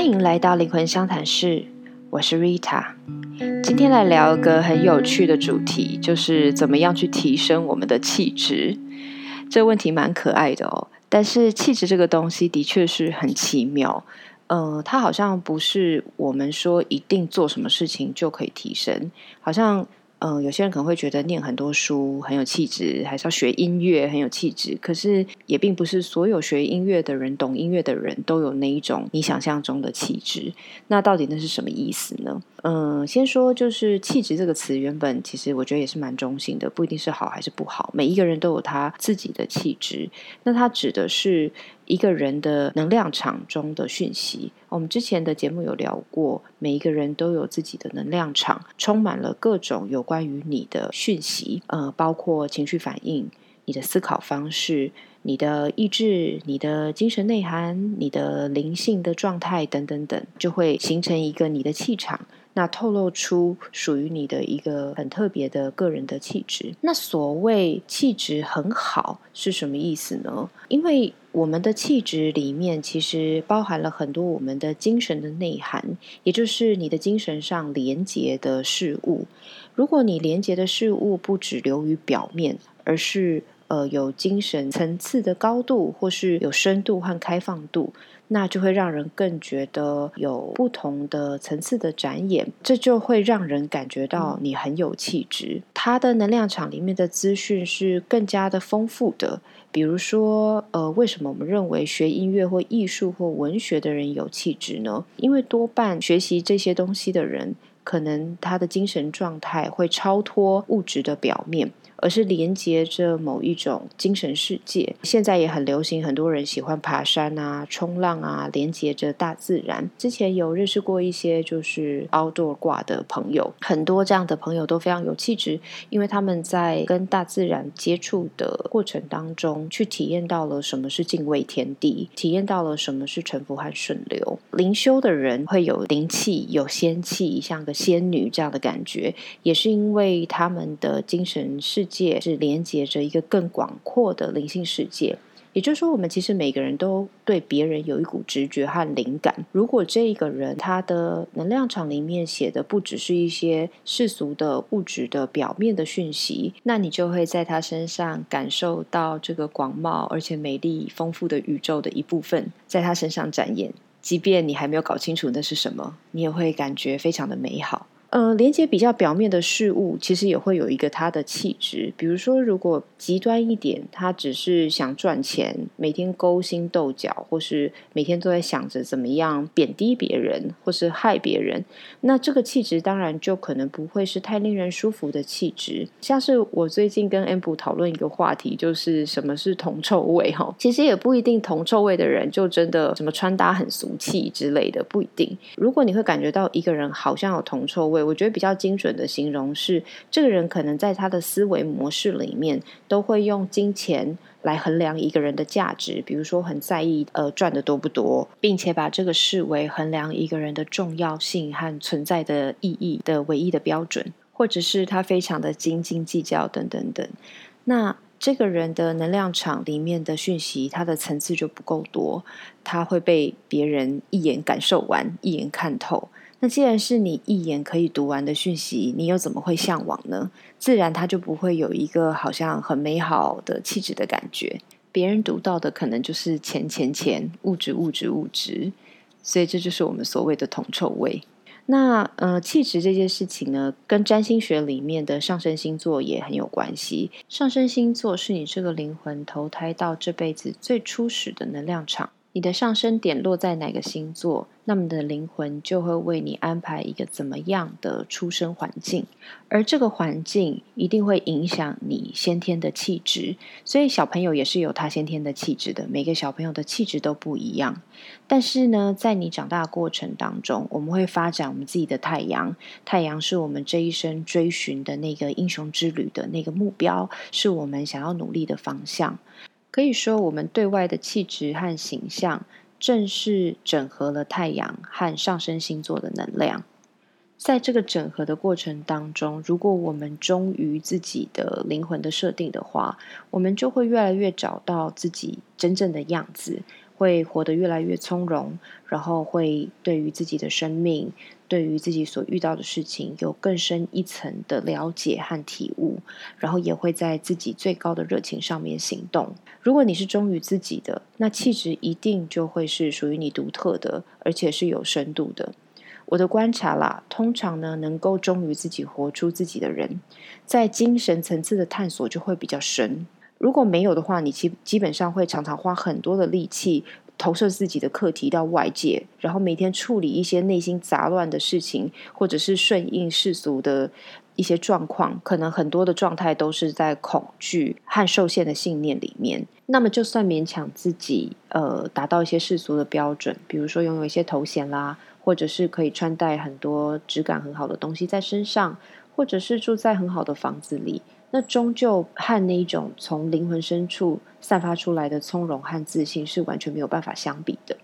欢迎来到灵魂相谈室，我是 Rita。今天来聊一个很有趣的主题，就是怎么样去提升我们的气质。这问题蛮可爱的哦，但是气质这个东西的确是很奇妙。呃，它好像不是我们说一定做什么事情就可以提升，好像。嗯，有些人可能会觉得念很多书很有气质，还是要学音乐很有气质。可是也并不是所有学音乐的人、懂音乐的人都有那一种你想象中的气质。那到底那是什么意思呢？嗯，先说就是气质这个词，原本其实我觉得也是蛮中性的，不一定是好还是不好。每一个人都有他自己的气质，那它指的是一个人的能量场中的讯息。我们之前的节目有聊过，每一个人都有自己的能量场，充满了各种有关于你的讯息，呃，包括情绪反应、你的思考方式、你的意志、你的精神内涵、你的灵性的状态等等等，就会形成一个你的气场。那透露出属于你的一个很特别的个人的气质。那所谓气质很好是什么意思呢？因为我们的气质里面其实包含了很多我们的精神的内涵，也就是你的精神上连接的事物。如果你连接的事物不只流于表面，而是呃有精神层次的高度，或是有深度和开放度。那就会让人更觉得有不同的层次的展演，这就会让人感觉到你很有气质。它的能量场里面的资讯是更加的丰富的。比如说，呃，为什么我们认为学音乐或艺术或文学的人有气质呢？因为多半学习这些东西的人，可能他的精神状态会超脱物质的表面。而是连接着某一种精神世界。现在也很流行，很多人喜欢爬山啊、冲浪啊，连接着大自然。之前有认识过一些就是 outdoor 挂的朋友，很多这样的朋友都非常有气质，因为他们在跟大自然接触的过程当中，去体验到了什么是敬畏天地，体验到了什么是臣服和顺流。灵修的人会有灵气、有仙气，像个仙女这样的感觉，也是因为他们的精神世。界是连接着一个更广阔的灵性世界，也就是说，我们其实每个人都对别人有一股直觉和灵感。如果这一个人他的能量场里面写的不只是一些世俗的物质的表面的讯息，那你就会在他身上感受到这个广袤而且美丽丰富的宇宙的一部分在他身上展演。即便你还没有搞清楚那是什么，你也会感觉非常的美好。呃，连接比较表面的事物，其实也会有一个它的气质。比如说，如果极端一点，他只是想赚钱，每天勾心斗角，或是每天都在想着怎么样贬低别人，或是害别人，那这个气质当然就可能不会是太令人舒服的气质。像是我最近跟 m b 讨论一个话题，就是什么是铜臭味哈。其实也不一定，铜臭味的人就真的什么穿搭很俗气之类的，不一定。如果你会感觉到一个人好像有铜臭味，我觉得比较精准的形容是，这个人可能在他的思维模式里面，都会用金钱来衡量一个人的价值，比如说很在意呃赚的多不多，并且把这个视为衡量一个人的重要性和存在的意义的唯一的标准，或者是他非常的斤斤计较等等等。那这个人的能量场里面的讯息，它的层次就不够多，他会被别人一眼感受完，一眼看透。那既然是你一眼可以读完的讯息，你又怎么会向往呢？自然他就不会有一个好像很美好的气质的感觉。别人读到的可能就是钱钱钱，物质物质物质，所以这就是我们所谓的铜臭味。那呃，气质这件事情呢，跟占星学里面的上升星座也很有关系。上升星座是你这个灵魂投胎到这辈子最初始的能量场。你的上升点落在哪个星座，那么你的灵魂就会为你安排一个怎么样的出生环境，而这个环境一定会影响你先天的气质。所以小朋友也是有他先天的气质的，每个小朋友的气质都不一样。但是呢，在你长大过程当中，我们会发展我们自己的太阳，太阳是我们这一生追寻的那个英雄之旅的那个目标，是我们想要努力的方向。可以说，我们对外的气质和形象，正是整合了太阳和上升星座的能量。在这个整合的过程当中，如果我们忠于自己的灵魂的设定的话，我们就会越来越找到自己真正的样子。会活得越来越从容，然后会对于自己的生命。对于自己所遇到的事情有更深一层的了解和体悟，然后也会在自己最高的热情上面行动。如果你是忠于自己的，那气质一定就会是属于你独特的，而且是有深度的。我的观察啦，通常呢，能够忠于自己、活出自己的人，在精神层次的探索就会比较深。如果没有的话，你基基本上会常常花很多的力气。投射自己的课题到外界，然后每天处理一些内心杂乱的事情，或者是顺应世俗的一些状况，可能很多的状态都是在恐惧和受限的信念里面。那么，就算勉强自己呃达到一些世俗的标准，比如说拥有一些头衔啦，或者是可以穿戴很多质感很好的东西在身上，或者是住在很好的房子里。那终究和那一种从灵魂深处散发出来的从容和自信是完全没有办法相比的。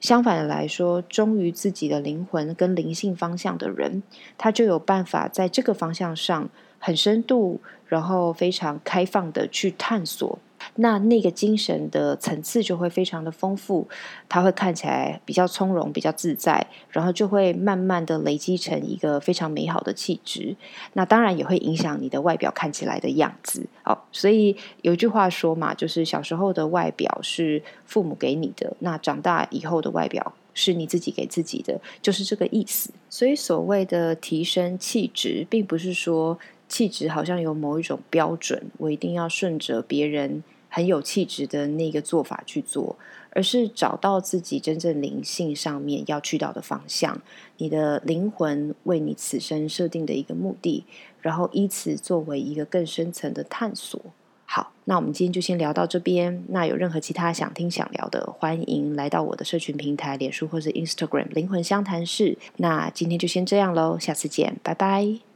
相反的来说，忠于自己的灵魂跟灵性方向的人，他就有办法在这个方向上很深度，然后非常开放的去探索。那那个精神的层次就会非常的丰富，它会看起来比较从容、比较自在，然后就会慢慢的累积成一个非常美好的气质。那当然也会影响你的外表看起来的样子。哦，所以有一句话说嘛，就是小时候的外表是父母给你的，那长大以后的外表是你自己给自己的，就是这个意思。所以所谓的提升气质，并不是说气质好像有某一种标准，我一定要顺着别人。很有气质的那个做法去做，而是找到自己真正灵性上面要去到的方向，你的灵魂为你此生设定的一个目的，然后以此作为一个更深层的探索。好，那我们今天就先聊到这边。那有任何其他想听想聊的，欢迎来到我的社群平台，脸书或者 Instagram 灵魂相谈室。那今天就先这样喽，下次见，拜拜。